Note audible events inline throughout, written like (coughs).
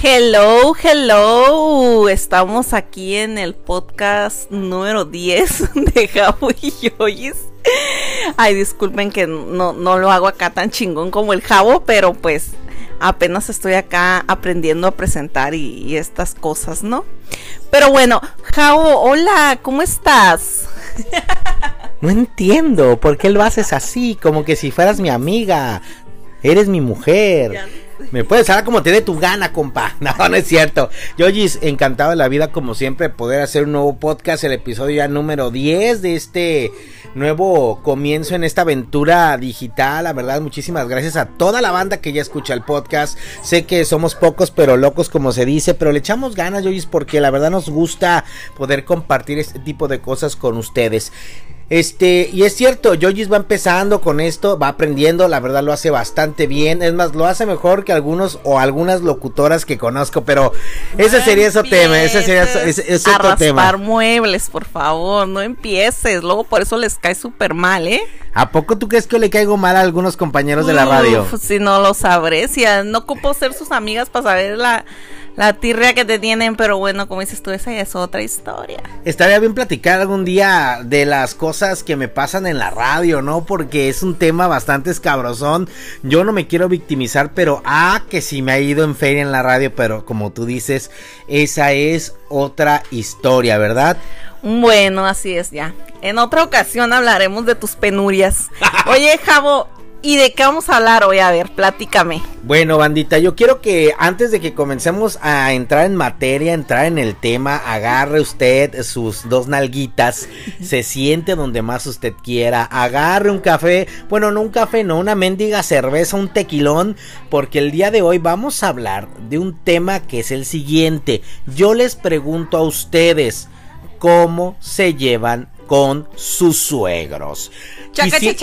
Hello, hello. Estamos aquí en el podcast número 10 (laughs) de Jabo y Yoyis. Ay, disculpen que no, no lo hago acá tan chingón como el Jabo, pero pues apenas estoy acá aprendiendo a presentar y, y estas cosas, ¿no? Pero bueno, Jabo, hola, ¿cómo estás? (laughs) No entiendo, ¿por qué lo haces así? Como que si fueras mi amiga. Eres mi mujer. Me puedes hablar como te dé tu gana, compa. (laughs) No, no es cierto. Yogis, encantado de la vida, como siempre, poder hacer un nuevo podcast, el episodio ya número 10 de este nuevo comienzo en esta aventura digital. La verdad, muchísimas gracias a toda la banda que ya escucha el podcast. Sé que somos pocos, pero locos, como se dice, pero le echamos ganas, Yogis, porque la verdad nos gusta poder compartir este tipo de cosas con ustedes. Este, y es cierto, Yogis va empezando con esto, va aprendiendo, la verdad lo hace bastante bien, es más, lo hace mejor que algunos o algunas locutoras que conozco, pero ese No sería ese tema, ese sería ese, es a otro raspar tema. muebles, por favor, no empieces. Luego por eso les cae súper mal, ¿eh? ¿A poco tú crees que le caigo mal a algunos compañeros de la radio? Si no lo sabré, si no ocupo ser sus amigas para saber la, la tirria que te tienen, pero bueno, como dices tú, esa ya es otra historia. Estaría bien platicar algún día de las cosas que me pasan en la radio, ¿no? Porque es un tema bastante escabrosón. Yo no me quiero victimizar, pero ah, que si me ha ido en feria en la radio, pero como tú dices, esa es otra historia, ¿verdad? Bueno, así es ya. En otra ocasión hablaremos de tus penurias. (laughs) Oye, Javo, ¿y de qué vamos a hablar hoy? A ver, platícame. Bueno, bandita, yo quiero que antes de que comencemos a entrar en materia, entrar en el tema, agarre usted sus dos nalguitas, (laughs) se siente donde más usted quiera, agarre un café, bueno, no un café, no, una mendiga cerveza, un tequilón, porque el día de hoy vamos a hablar de un tema que es el siguiente. Yo les pregunto a ustedes, ¿cómo se llevan con sus suegros? Chaca, Quisi-.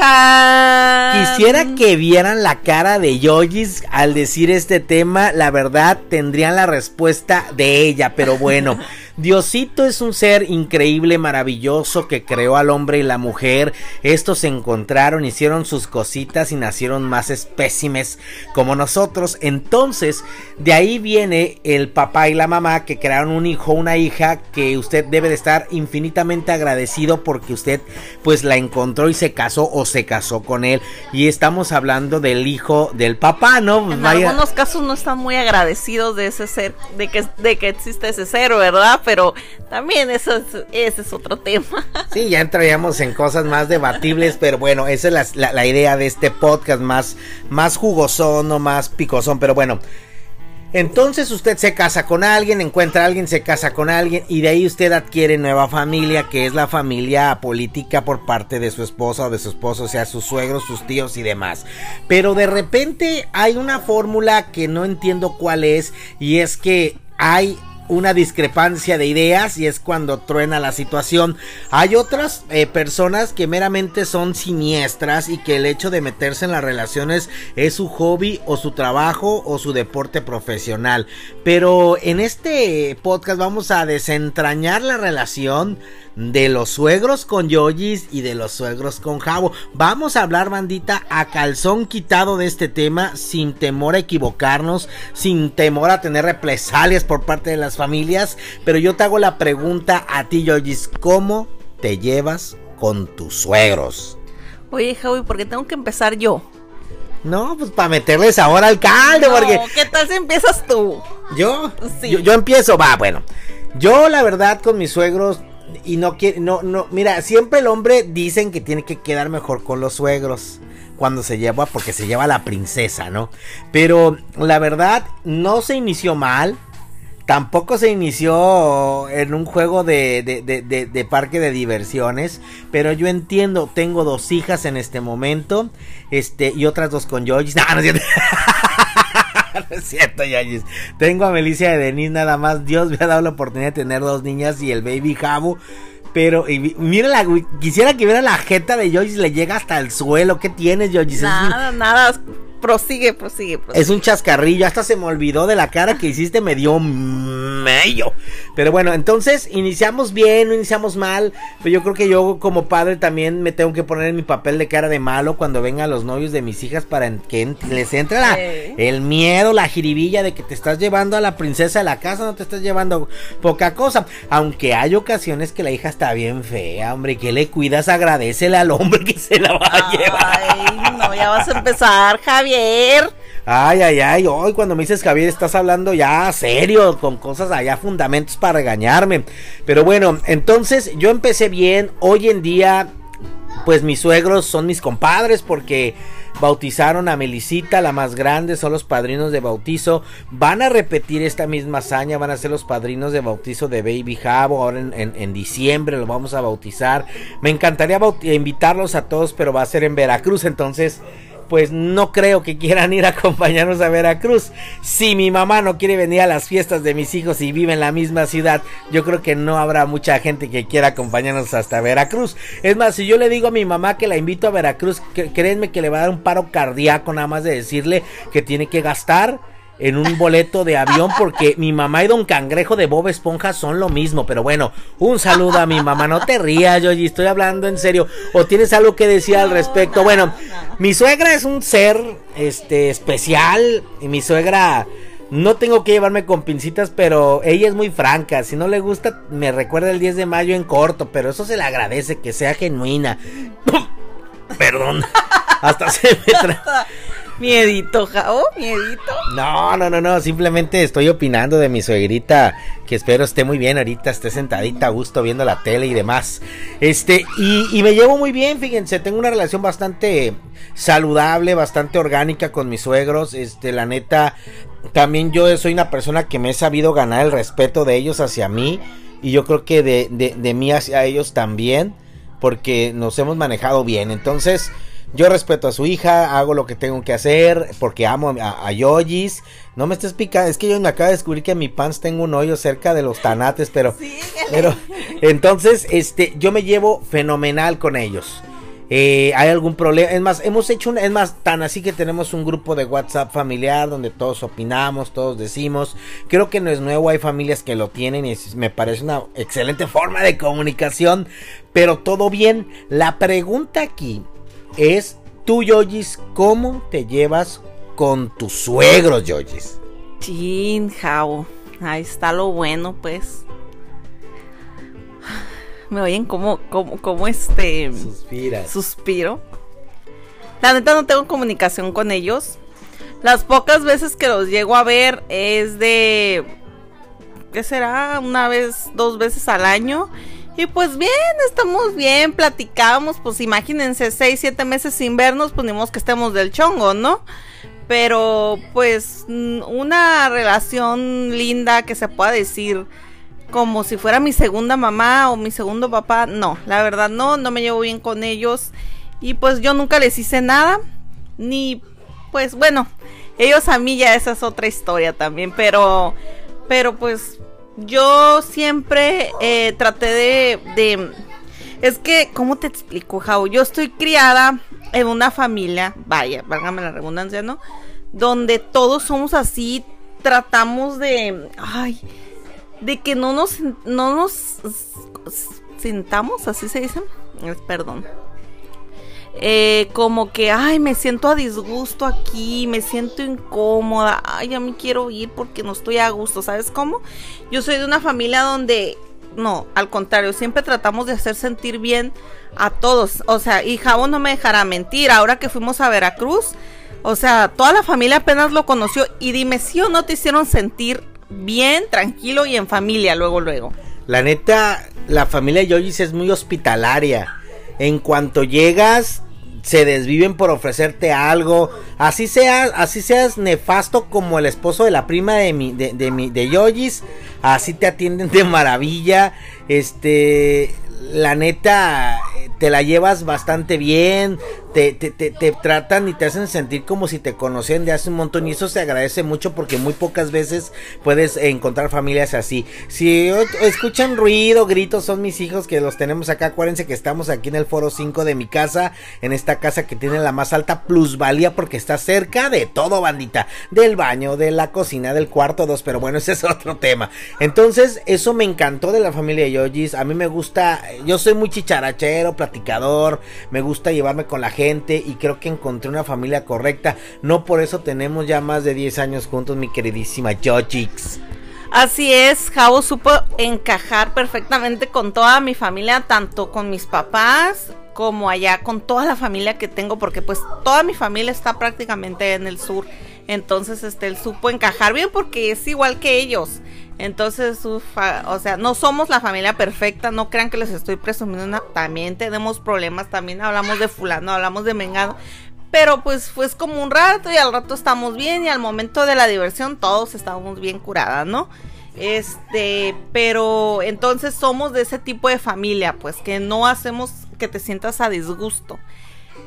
Quisiera que vieran la cara de Yogis al decir este tema, la verdad tendrían la respuesta de ella, pero bueno, (laughs) Diosito es un ser increíble, maravilloso que creó al hombre y la mujer, estos se encontraron, hicieron sus cositas y nacieron más espécimes como nosotros, entonces de ahí viene el papá y la mamá que crearon un hijo, una hija que usted debe de estar infinitamente agradecido porque usted pues la encontró y se casó o se casó con él y estamos hablando del hijo del papá, ¿no? En Vaya- algunos casos no están muy agradecidos de ese ser, de que, de que existe ese ser, ¿verdad? Pero también eso es, ese es otro tema. (laughs) Sí, ya entraríamos en cosas más debatibles, pero bueno, esa es la, idea de este podcast, más, más jugosón o más picosón, pero bueno. Entonces usted se casa con alguien, encuentra a alguien, se casa con alguien y de ahí usted adquiere nueva familia, que es la familia política por parte de su esposa o de su esposo, o sea, sus suegros, sus tíos y demás. Pero de repente hay una fórmula que no entiendo cuál es y es que hay una discrepancia de ideas y es cuando truena la situación. Hay otras eh, personas que meramente son siniestras y que el hecho de meterse en las relaciones es su hobby o su trabajo o su deporte profesional. Pero en este podcast vamos a desentrañar la relación de los suegros con Yogis y de los suegros con Jabo. Vamos a hablar, bandita, a calzón quitado de este tema, sin temor a equivocarnos, sin temor a tener represalias por parte de las familias. Pero yo te hago la pregunta a ti, Yogis, ¿cómo te llevas con tus suegros? Oye, Javi, ¿por qué tengo que empezar yo? No, pues para meterles ahora al porque No, ¿qué tal si empiezas tú? Yo, Sí. yo, yo empiezo, va, bueno. Yo la verdad con mis suegros y no quiero, no, no, mira, siempre el hombre dicen que tiene que quedar mejor con los suegros cuando se lleva, porque se lleva la princesa, ¿no? Pero la verdad no se inició mal. Tampoco se inició en un juego de, de- de parque de diversiones. Pero yo entiendo, tengo dos hijas en este momento. Este, y otras dos con George. (laughs) No, no es cierto. (laughs) No es cierto, Yayis. Tengo a Melicia de Denis nada más. Dios me ha dado la oportunidad de tener dos niñas y el baby Jabu. Pero, y, mira la, quisiera que viera la jeta de Yoyis, le llega hasta el suelo. ¿Qué tienes, un- Nada, nada. Prosigue, prosigue, prosigue. Es un chascarrillo, hasta se me olvidó de la cara que hiciste, me dio mello. Pero bueno, entonces iniciamos bien, no iniciamos mal. Pero yo creo que yo como padre también me tengo que poner en mi papel de cara de malo cuando vengan los novios de mis hijas para que les entre la, el miedo, la jiribilla de que te estás llevando a la princesa de la casa, no te estás llevando poca cosa. Aunque hay ocasiones que la hija está bien fea, hombre, que le cuidas, agradecele al hombre que se la va a llevar. Ay, no, ya vas a empezar, Javier. Ay, ay, ay, hoy cuando me dices Javier estás hablando ya serio, con cosas allá, fundamentos para regañarme. Pero bueno, entonces yo empecé bien, hoy en día pues mis suegros son mis compadres porque bautizaron a Melisita, la más grande, son los padrinos de bautizo. Van a repetir esta misma hazaña, van a ser los padrinos de bautizo de Baby Jabo. Ahora en, diciembre lo vamos a bautizar. Me encantaría invitarlos a todos, pero va a ser en Veracruz, entonces pues no creo que quieran ir a acompañarnos a Veracruz. Si mi mamá no quiere venir a las fiestas de mis hijos y vive en la misma ciudad, yo creo que no habrá mucha gente que quiera acompañarnos hasta Veracruz. Es más, si yo le digo a mi mamá que la invito a Veracruz, créanme que le va a dar un paro cardíaco nada más de decirle que tiene que gastar en un boleto de avión porque mi mamá y Don Cangrejo de Bob Esponja son lo mismo. Pero bueno, un saludo a mi mamá. No te rías, yo estoy hablando en serio. ¿O tienes algo que decir al respecto? Bueno, mi suegra es un ser este especial y mi suegra no tengo que llevarme con pincitas, pero ella es muy franca. Si no le gusta, me recuerda el 10 de mayo en corto, pero eso se le agradece que sea genuina. (coughs) Perdón. Hasta se me tra Miedito, Jao, miedito. No, no, no, no, simplemente estoy opinando de mi suegrita, que espero esté muy bien ahorita, esté sentadita a gusto viendo la tele y demás. Este, y, me llevo muy bien, fíjense, tengo una relación bastante saludable, bastante orgánica con mis suegros, este, la neta, también yo soy una persona que me he sabido ganar el respeto de ellos hacia mí, y yo creo que de, de mí hacia ellos también, porque nos hemos manejado bien, entonces... Yo respeto a su hija, hago lo que tengo que hacer porque amo a, a Yoyis. No me estés picando, es que yo me acabo de descubrir que en mi pants tengo un hoyo cerca de los tanates, pero, (laughs) pero entonces, este, yo me llevo fenomenal con ellos. Eh, hay algún problema, es más, hemos hecho un, es más, tan así que tenemos un grupo de WhatsApp familiar donde todos opinamos, todos decimos, creo que no es nuevo, hay familias que lo tienen y me parece una excelente forma de comunicación, pero todo bien. La pregunta aquí es tú, Yoyis, ¿cómo te llevas con tus suegros, Yoyis? Chin, Jao. Ahí está lo bueno, pues. Me oyen como, como, como este. Suspira. Suspiro. La neta no tengo comunicación con ellos. Las pocas veces que los llego a ver es de. ¿Qué será? Una vez, dos veces al año. Y pues bien, estamos bien, platicamos, pues imagínense, seis, siete meses sin vernos, pues ni que estemos del chongo, ¿no? Pero pues una relación linda que se pueda decir como si fuera mi segunda mamá o mi segundo papá, no, la verdad no, no me llevo bien con ellos y pues yo nunca les hice nada, ni pues bueno, ellos a mí ya esa es otra historia también, pero, pero pues yo siempre eh, traté de, Es que, ¿cómo te explico, Jau? Yo estoy criada en una familia, vaya, válgame la redundancia, ¿no? Donde todos somos así, tratamos de... Ay, de que no nos... No nos sentamos, así se dice. Perdón eh, como que, ay, me siento a disgusto aquí, me siento incómoda, ay, ya me quiero ir porque no estoy a gusto, ¿sabes cómo? Yo soy de una familia donde, no, al contrario, siempre tratamos de hacer sentir bien a todos, o sea, y Jabo no me dejará mentir, ahora que fuimos a Veracruz, o sea, toda la familia apenas lo conoció y dime si o no te hicieron sentir bien, tranquilo y en familia luego, luego. La neta, la familia Yoyis es muy hospitalaria. En cuanto llegas, se desviven por ofrecerte algo. Así sea, así seas nefasto como el esposo de la prima de mi, de, de mi, de. Así te atienden de maravilla. Este, la neta, te la llevas bastante bien. Te, te, te, tratan y te hacen sentir como si te conocían de hace un montón y eso se agradece mucho porque muy pocas veces puedes encontrar familias así. Si escuchan ruido, gritos, son mis hijos que los tenemos acá. Acuérdense que estamos aquí en el foro 5 de mi casa, en esta casa que tiene la más alta plusvalía porque está cerca de todo, bandita. Del baño, de la cocina, del cuarto 2, pero bueno, ese es otro tema. Entonces, eso me encantó de la familia Yojis. A mí me gusta, yo soy muy chicharachero, platicador, me gusta llevarme con la gente y creo que encontré una familia correcta. No por eso tenemos ya más de 10 años juntos, mi queridísima Jojix. Así es, Javo supo encajar perfectamente con toda mi familia, tanto con mis papás como allá con toda la familia que tengo, porque pues toda mi familia está prácticamente en el sur. Entonces, este, él supo encajar bien porque es igual que ellos. Entonces, o sea, no somos la familia perfecta, no crean que les estoy presumiendo, también tenemos problemas, también hablamos de fulano, hablamos de mengado, pero pues fue como un rato y al rato estamos bien y al momento de la diversión todos estamos bien curadas, ¿no? Este, pero entonces somos de ese tipo de familia, pues que no hacemos que te sientas a disgusto.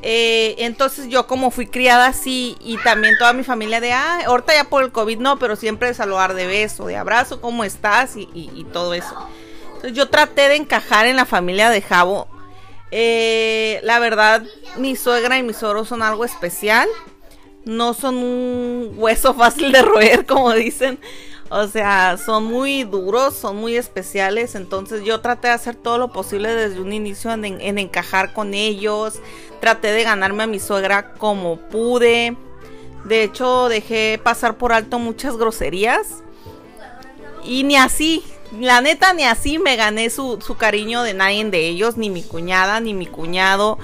Eh, entonces yo como fui criada así y también toda mi familia de, ah, ahorita ya por el COVID no, pero siempre saludar de beso, de abrazo, ¿cómo estás? Y, todo eso. Entonces yo traté de encajar en la familia de Javo. Eh, la verdad, mi suegra y mi suegro son algo especial. No son un hueso fácil de roer, (laughs) como dicen. O sea, son muy duros, son muy especiales. Entonces yo traté de hacer todo lo posible desde un inicio en, encajar con ellos. Traté de ganarme a mi suegra como pude. De hecho, dejé pasar por alto muchas groserías. Y ni así, la neta, ni así me gané su, su cariño de nadie de ellos, ni mi cuñada, ni mi cuñado.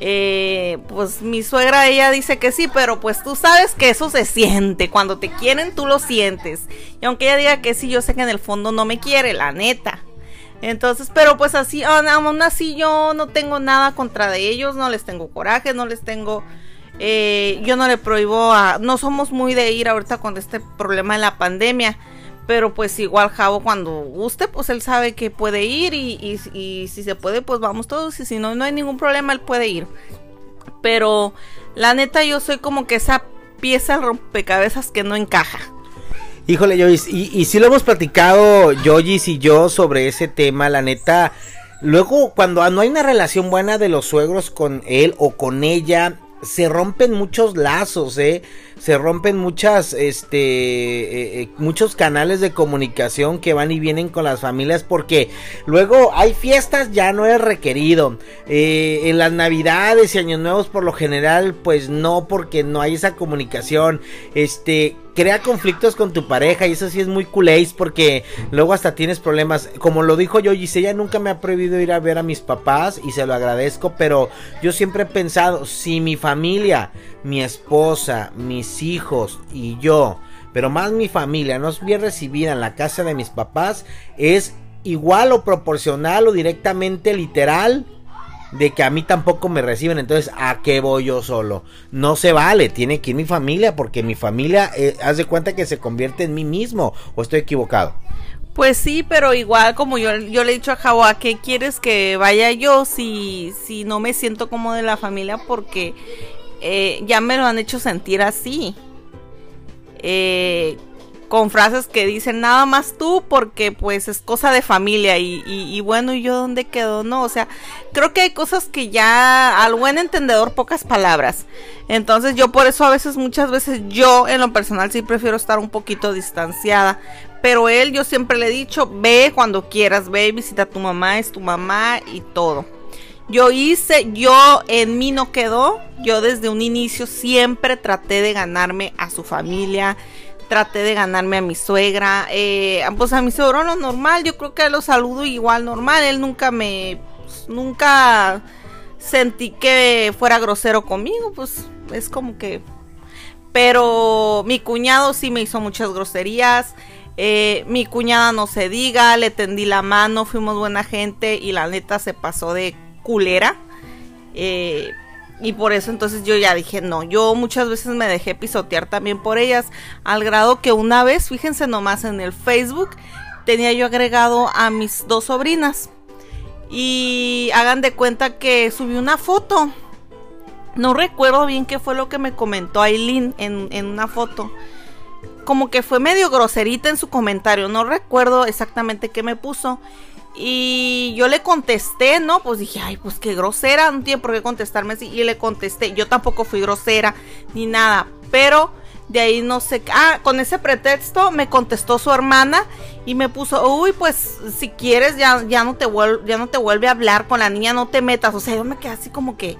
Eh, pues mi suegra ella dice que sí, pero pues tú sabes que eso se siente, cuando te quieren tú lo sientes. Y aunque ella diga que sí, yo sé que en el fondo no me quiere, la neta. Entonces, pero pues así, aún así yo no tengo nada contra de ellos, no les tengo coraje, no les tengo... Eh, yo no le prohíbo a... No somos muy de ir ahorita con este problema de la pandemia. Pero pues igual Javo cuando guste, pues él sabe que puede ir y, si se puede, pues vamos todos. Y si no, no hay ningún problema, él puede ir. Pero la neta yo soy como que esa pieza rompecabezas que no encaja. Híjole, Joyce, y, y si lo hemos platicado Joyce y yo sobre ese tema, la neta. Luego, cuando no hay una relación buena de los suegros con él o con ella, se rompen muchos lazos, ¿eh? Se rompen muchas, este, eh, eh, muchos canales de comunicación que van y vienen con las familias porque luego hay fiestas, ya no es requerido. Eh, en las navidades y años nuevos por lo general, pues no, porque no hay esa comunicación. Este, crea conflictos con tu pareja y eso sí es muy culéis porque luego hasta tienes problemas. Como lo dijo yo, Gisella nunca me ha prohibido ir a ver a mis papás y se lo agradezco, pero yo siempre he pensado, si mi familia, mi esposa, mis hijos y yo, pero más mi familia no es bien recibida en la casa de mis papás, es igual o proporcional o directamente literal de que a mí tampoco me reciben, entonces ¿a qué voy yo solo? No se vale, tiene que ir mi familia porque mi familia eh, haz de cuenta que se convierte en mí mismo o estoy equivocado. Pues sí, pero igual como yo, yo le he dicho a Jawa, ¿qué quieres que vaya yo si, si no me siento como de la familia? Porque eh, ya me lo han hecho sentir así. Eh, con frases que dicen nada más tú porque pues es cosa de familia y, bueno, ¿y yo dónde quedo? No, o sea, creo que hay cosas que ya al buen entendedor pocas palabras. Entonces yo por eso a veces, muchas veces yo en lo personal sí prefiero estar un poquito distanciada. Pero él yo siempre le he dicho, ve cuando quieras, ve, visita a tu mamá, es tu mamá y todo. Yo hice, yo en mí no quedó, yo desde un inicio siempre traté de ganarme a su familia traté de ganarme a mi suegra, eh, pues a mi suegro lo normal, yo creo que lo saludo igual normal, él nunca me, pues, nunca sentí que fuera grosero conmigo, pues es como que, pero mi cuñado sí me hizo muchas groserías, eh, mi cuñada no se diga, le tendí la mano, fuimos buena gente y la neta se pasó de culera. Eh, y por eso entonces yo ya dije, no, yo muchas veces me dejé pisotear también por ellas, al grado que una vez, fíjense nomás en el Facebook, tenía yo agregado a mis dos sobrinas. Y hagan de cuenta que subí una foto No recuerdo bien qué fue lo que me comentó Aileen en, en una foto. Como que fue medio groserita en su comentario. No recuerdo exactamente qué me puso. Y yo le contesté, ¿no? Pues dije, ay, pues qué grosera, no tiene por qué contestarme así. Y le contesté, yo tampoco fui grosera ni nada, pero de ahí no sé, ah, con ese pretexto me contestó su hermana y me puso, uy, pues si quieres ya, ya, no te ya no te vuelve a hablar con la niña, no te metas. O sea, yo me quedé así como que,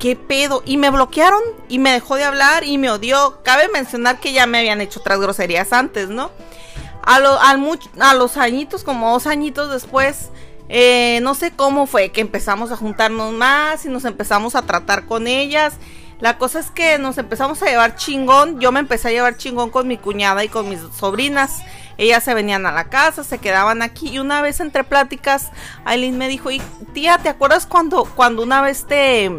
¿qué pedo? Y me bloquearon y me dejó de hablar y me odió. Cabe mencionar que ya me habían hecho otras groserías antes, ¿no? A, a los añitos, como dos añitos después, eh, no sé cómo fue que empezamos a juntarnos más y nos empezamos a tratar con ellas la cosa es que nos empezamos a llevar chingón. Yo me empecé a llevar chingón con mi cuñada y con mis sobrinas. Ellas se venían a la casa, se quedaban aquí. Y una vez entre pláticas, Aileen me dijo, y tía, ¿te acuerdas cuando, cuando una vez te,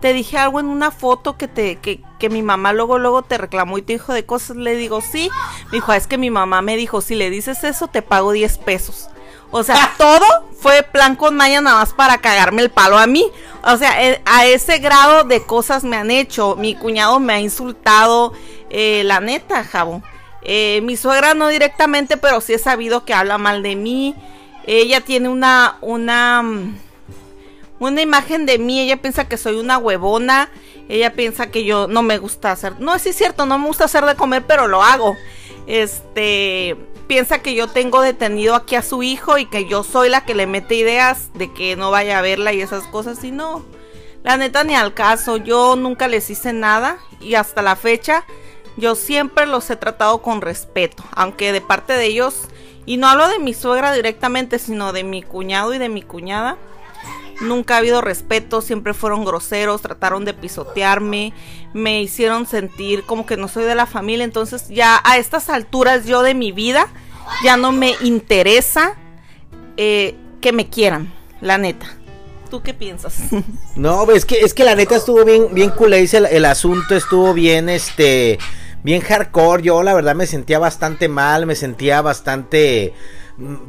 te dije algo en una foto que te, que, que mi mamá luego, luego te reclamó y te dijo de cosas? Le digo, sí. Me dijo, es que mi mamá me dijo, si le dices eso, te pago 10 pesos. O sea, (laughs) todo fue plan con Maya nada más para cagarme el palo a mí. O sea, eh, a ese grado de cosas me han hecho. Mi cuñado me ha insultado. Eh, la neta, Jabo. Eh, mi suegra no directamente, pero sí he sabido que habla mal de mí. Ella tiene una, una, mm, una imagen de mí. Ella piensa que soy una huevona. Ella piensa que yo no me gusta hacer. No, sí es cierto, no me gusta hacer de comer, pero lo hago. Este, piensa que yo tengo detenido aquí a su hijo y que yo soy la que le mete ideas de que no vaya a verla y esas cosas y no. La neta ni al caso, yo nunca les hice nada y hasta la fecha yo siempre los he tratado con respeto, aunque de parte de ellos, y no hablo de mi suegra directamente, sino de mi cuñado y de mi cuñada, Nunca ha habido respeto, siempre fueron groseros, trataron de pisotearme, me hicieron sentir como que no soy de la familia, entonces ya a estas alturas yo de mi vida ya no me interesa eh, que me quieran, la neta. ¿Tú qué piensas? (laughs) No, es que es que la neta estuvo bien bien culé, el, el asunto estuvo bien este bien hardcore. Yo la verdad me sentía bastante mal, me sentía bastante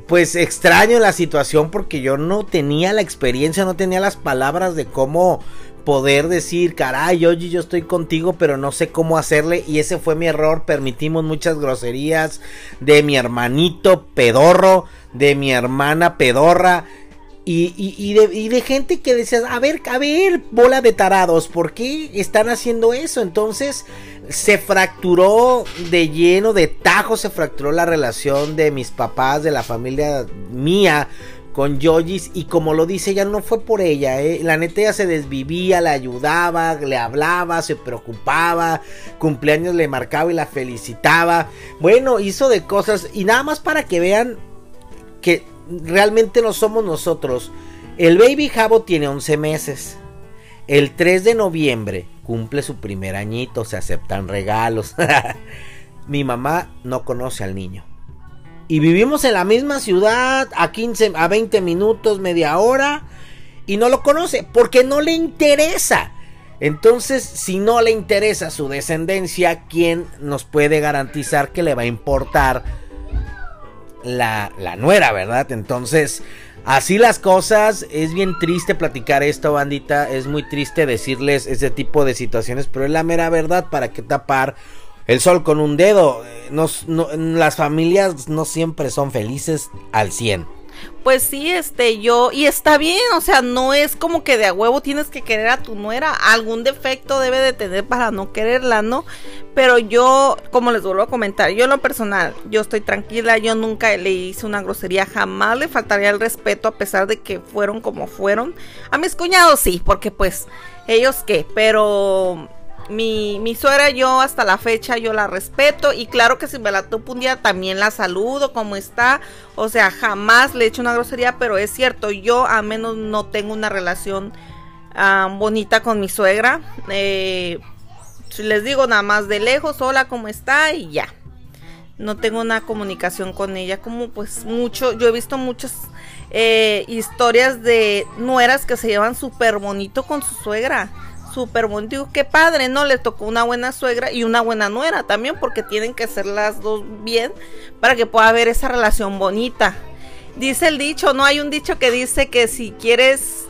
pues extraño la situación porque yo no tenía la experiencia, no tenía las palabras de cómo poder decir, caray, oye, yo estoy contigo, pero no sé cómo hacerle. Y ese fue mi error. Permitimos muchas groserías de mi hermanito pedorro, de mi hermana pedorra. Y, de, gente que decía, a ver, a ver, bola de tarados, ¿por qué están haciendo eso? Entonces se fracturó de lleno, de tajo, se fracturó la relación de mis papás, de la familia mía con Yojis y como lo dice ella no fue por ella, ¿eh? la neta ella se desvivía, la ayudaba, le hablaba, se preocupaba, cumpleaños le marcaba y la felicitaba, bueno hizo de cosas y nada más para que vean que realmente no somos nosotros. El Baby Jabo tiene 11 meses. El 3 de noviembre cumple su primer añito, se aceptan regalos. (laughs) Mi mamá no conoce al niño. Y vivimos en la misma ciudad a 15 a 20 minutos, media hora y no lo conoce porque no le interesa. Entonces, si no le interesa su descendencia, ¿quién nos puede garantizar que le va a importar la, la nuera, ¿verdad? Entonces, así las cosas, es bien triste platicar esto, bandita, es muy triste decirles ese tipo de situaciones, pero es la mera verdad, ¿para qué tapar el sol con un dedo? Nos, las familias no siempre son felices al 100 pues sí, este, yo, y está bien, o sea, no es como que de a huevo tienes que querer a tu nuera, algún defecto debe de tener para no quererla, ¿no? Pero yo, como les vuelvo a comentar, yo en lo personal, yo estoy tranquila, yo nunca le hice una grosería, jamás le faltaría el respeto a pesar de que fueron como fueron. A mis cuñados sí, porque pues, ellos qué, pero mi, mi suegra yo hasta la fecha yo la respeto y claro que si me la topo un día también la saludo como está, o sea, jamás le he hecho una grosería, pero es cierto, yo a menos no tengo una relación ah, bonita con mi suegra, eh, les digo nada más de lejos, hola, ¿cómo está? Y ya, no tengo una comunicación con ella, como pues mucho, yo he visto muchas eh, historias de nueras que se llevan súper bonito con su suegra súper bonito. Qué padre, ¿no? Le tocó una buena suegra y una buena nuera también, porque tienen que ser las dos bien para que pueda haber esa relación bonita. Dice el dicho, no hay un dicho que dice que si quieres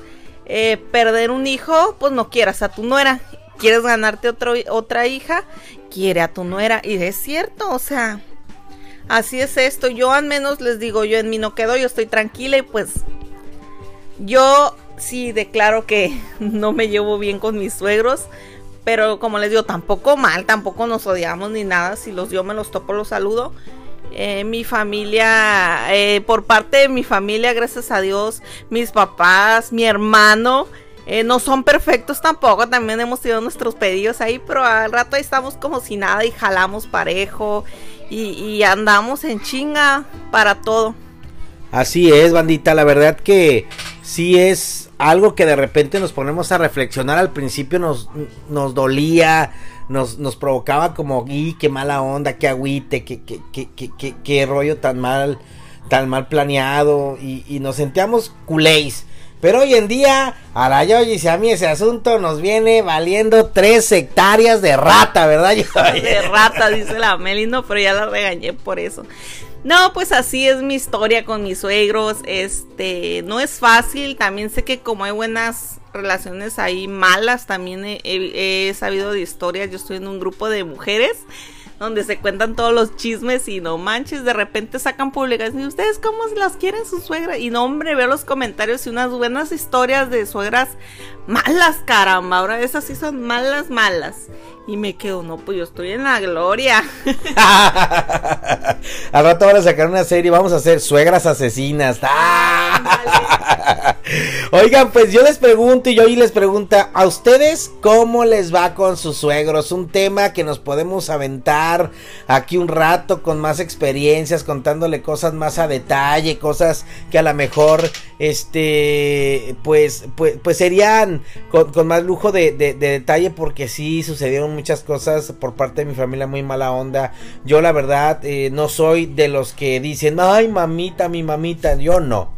eh, perder un hijo, pues no quieras a tu nuera. quieres ganarte otra hija, quiere a tu nuera. Y es cierto, o sea, así es esto. Yo al menos les digo, yo en mí no quedo, yo estoy tranquila y pues yo sí declaro que (laughs) no me llevo bien con mis suegros. Pero como les digo, tampoco mal, tampoco nos odiamos ni nada. Si los yo me los topo, los saludo. Eh, mi familia, eh, por parte de mi familia, gracias a Dios, mis papás, mi hermano, eh, no son perfectos tampoco, también hemos tenido nuestros pedidos ahí, pero al rato ahí estamos como si nada y jalamos parejo y, andamos en chinga para todo. Así es, bandita, la verdad que sí es algo que de repente nos ponemos a reflexionar. Al principio nos, nos dolía, nos, nos provocaba como, y qué mala onda, qué agüite, qué, qué, qué, qué, rollo tan mal, tan mal planeado. Y, y nos sentíamos culéis. Pero hoy en día, a la y a mí ese asunto nos viene valiendo tres hectáreas de rata, ¿verdad? (laughs) de rata, dice la Meli, no, pero ya la regañé por eso. No, pues así es mi historia con mis suegros. Este, no es fácil. También sé que como hay buenas relaciones ahí malas, también he, sabido de historias. Yo estoy en un grupo de mujeres donde se cuentan todos los chismes y no manches, de repente sacan publicaciones y ustedes cómo las quieren su suegra y no hombre, veo los comentarios y unas buenas historias de suegras malas, caramba, ahora esas sí son malas, malas. Y me quedo, no, pues yo estoy en la gloria. (laughs) Al rato van a sacar una serie, vamos a hacer suegras asesinas. (laughs) Oigan, pues yo les pregunto y yo y les pregunta a ustedes cómo les va con sus suegros. Un tema que nos podemos aventar aquí un rato con más experiencias, contándole cosas más a detalle, cosas que a lo mejor, este, pues, pues, pues serían con, más lujo de, detalle porque sí sucedieron muchas cosas por parte de mi familia muy mala onda. Yo la verdad eh, no soy de los que dicen, ay mamita, mi mamita, yo no.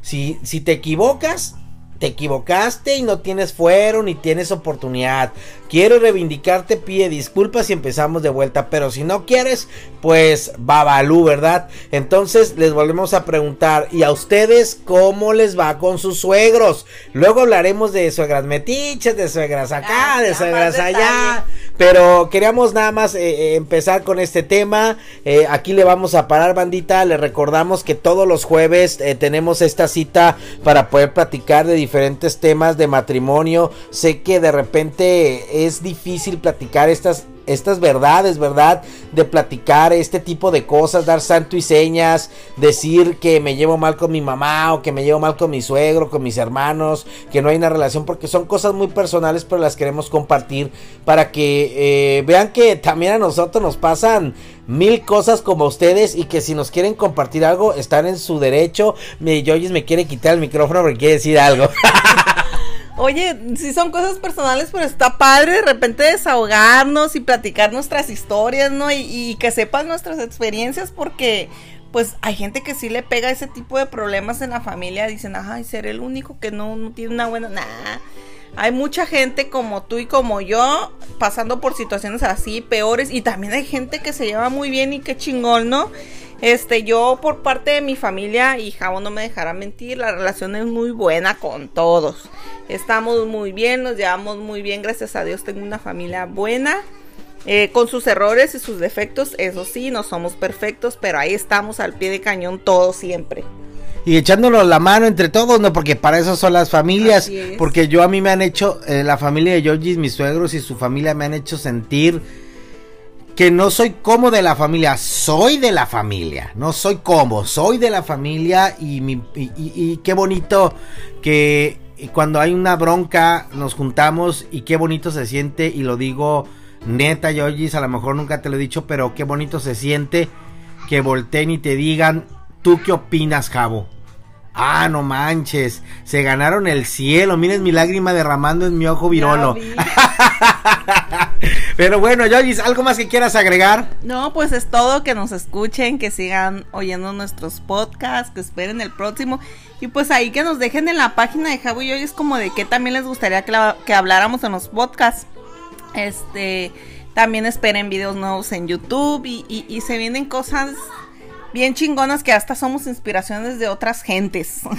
Si, si te equivocas, te equivocaste y no tienes fuero ni tienes oportunidad. Quiero reivindicarte, pide disculpas y empezamos de vuelta. Pero si no quieres, pues babalú, ¿verdad? Entonces les volvemos a preguntar. ¿Y a ustedes cómo les va con sus suegros? Luego hablaremos de suegras metiches, de suegras acá, de suegras allá. Pero queríamos nada más eh, eh, empezar con este tema. Eh, aquí le vamos a parar, bandita. Le recordamos que todos los jueves tenemos esta cita para poder platicar de diferentes temas de matrimonio. Sé que de repente es difícil platicar estas estas verdades, ¿verdad? De platicar este tipo de cosas, dar santo y señas, decir que me llevo mal con mi mamá o que me llevo mal con mi suegro, con mis hermanos, que no hay una relación, porque son cosas muy personales, pero las queremos compartir para que eh, vean que también a nosotros nos pasan mil cosas como ustedes y que si nos quieren compartir algo están en su derecho. Mi Yoyis me quiere quitar el micrófono porque quiere decir algo. (laughs) Oye, sí son cosas personales, pero está padre de repente desahogarnos y platicar nuestras historias, ¿no? Y, que sepan nuestras experiencias porque pues hay gente que sí le pega ese tipo de problemas en la familia, dicen, ay, ser el único que no, no tiene una buena... nada. Hay mucha gente como tú y como yo pasando por situaciones así, peores, y también hay gente que se lleva muy bien y qué chingón, ¿no? Este, yo por parte de mi familia, y Javo no me dejará mentir, la relación es muy buena con todos. Estamos muy bien, nos llevamos muy bien, gracias a Dios tengo una familia buena. Eh, con sus errores y sus defectos, eso sí, no somos perfectos, pero ahí estamos al pie de cañón todos siempre. Y echándonos la mano entre todos, ¿no? Porque para eso son las familias. Porque yo a mí me han hecho, eh, la familia de Georgie, mis suegros y su familia me han hecho sentir que no soy como de la familia, soy de la familia, no soy como, soy de la familia y, mi, y, qué bonito que cuando hay una bronca nos juntamos y qué bonito se siente y lo digo neta, Yoyis, a lo mejor nunca te lo he dicho, pero qué bonito se siente que volteen y te digan, ¿tú qué opinas, Javo? Ah, no manches, se ganaron el cielo. Miren mi lágrima derramando en mi ojo virolo. (laughs) Pero bueno, Yoyis, ¿algo más que quieras agregar? No, pues es todo, que nos escuchen, que sigan oyendo nuestros podcasts, que esperen el próximo. Y pues ahí que nos dejen en la página de Javo y Yoyis como de qué también les gustaría que, habláramos en los podcasts. Este, también esperen videos nuevos en YouTube y se vienen cosas bien chingonas que hasta somos inspiraciones de otras gentes. (laughs)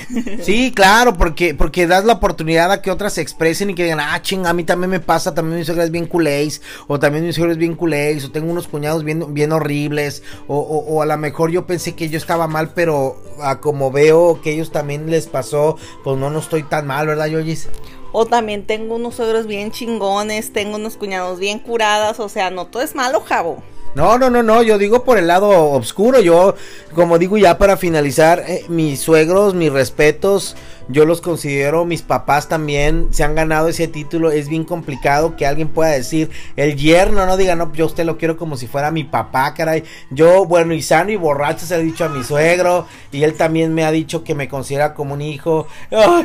Sí, claro, porque, porque das la oportunidad a que otras se expresen y que digan, ah, ching, a mí también me pasa, también mi suegra es bien culéis, o también mi suegra es bien culéis, o tengo unos cuñados bien, bien horribles, o, o, a lo mejor yo pensé que yo estaba mal, pero a como veo que ellos también les pasó, pues no, no estoy tan mal, ¿verdad, Yoyis? O también tengo unos suegros bien chingones, tengo unos cuñados bien curadas, o sea, no todo es malo, Jabo. No, no, no, no, yo digo por el lado oscuro, yo como digo ya para finalizar, eh, mis suegros, mis respetos, yo los considero, mis papás también se han ganado ese título, es bien complicado que alguien pueda decir, el yerno, no diga, no, yo usted lo quiero como si fuera mi papá, caray, yo, bueno, y sano y borracho se ha dicho a mi suegro, y él también me ha dicho que me considera como un hijo,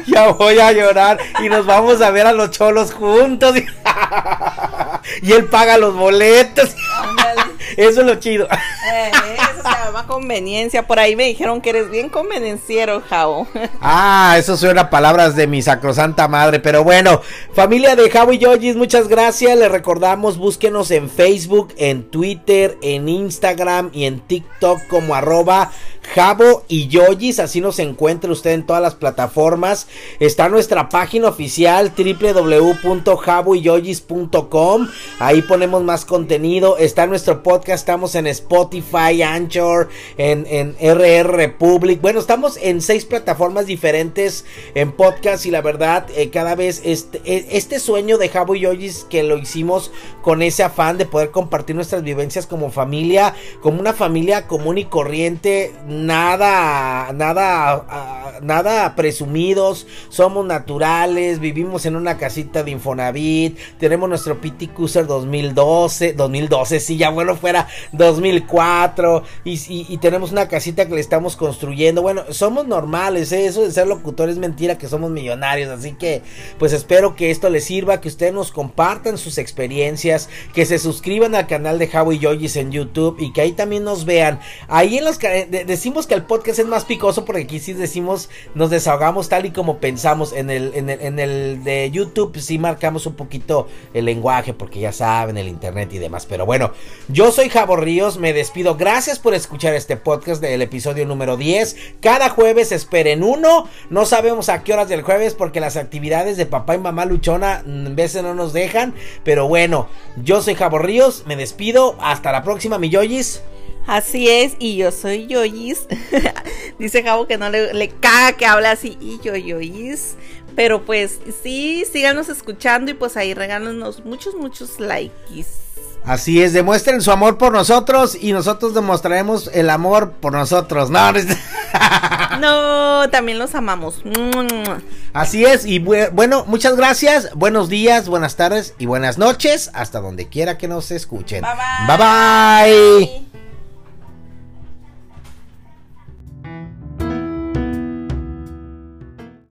ya voy a llorar, y nos vamos a ver a los cholos juntos, (laughs) y él paga los boletos. Eso es lo chido. Eh, conveniencia. Por ahí me dijeron que eres bien convenenciero, Javo. (laughs) Ah, eso suena palabras de mi sacrosanta madre. Pero bueno, familia de Javo y Yojis, muchas gracias. Les recordamos, búsquenos en Facebook, en Twitter, en Instagram y en TikTok como arroba Jabo y Yoyis, así nos encuentra usted en todas las plataformas. Está nuestra página oficial www.jaboyyoyis.com. Ahí ponemos más contenido. Está nuestro podcast, estamos en Spotify, Anchor, en, en RR Republic. Bueno, estamos en seis plataformas diferentes en podcast y la verdad, eh, cada vez este, e, este sueño de Jabo y Yoyis que lo hicimos con ese afán de poder compartir nuestras vivencias como familia, como una familia común y corriente nada, nada, nada presumidos, somos naturales, vivimos en una casita de Infonavit, tenemos nuestro PT Cruiser 2012, 2012, si ya bueno fuera 2004, y, y, tenemos una casita que le estamos construyendo, bueno, somos normales, ¿eh? eso de ser locutor es mentira que somos millonarios, así que pues espero que esto les sirva, que ustedes nos compartan sus experiencias, que se suscriban al canal de Howie Yoyis en YouTube y que ahí también nos vean, ahí en los de, decimos que el podcast es más picoso porque aquí sí decimos, nos desahogamos tal y como pensamos. En el, en el, de YouTube sí marcamos un poquito el lenguaje porque ya saben, el internet y demás. Pero bueno, yo soy Javo Ríos, me despido. Gracias por escuchar este podcast del episodio número 10. Cada jueves esperen uno. No sabemos a qué horas del jueves porque las actividades de papá y mamá luchona a veces no nos dejan. Pero bueno, yo soy Javo Ríos, me despido. Hasta la próxima, mi yoyis. Así es, y yo soy Yoyis. (laughs) Dice Javo que no le, le caga que habla así, y yo Yoyis. Pero pues sí, síganos escuchando y pues ahí regálanos muchos, muchos likes. Así es, demuestren su amor por nosotros y nosotros demostraremos el amor por nosotros. No, no, (laughs) también los amamos. Así es, y bueno, muchas gracias, buenos días, buenas tardes y buenas noches, hasta donde quiera que nos escuchen. bye. bye, bye.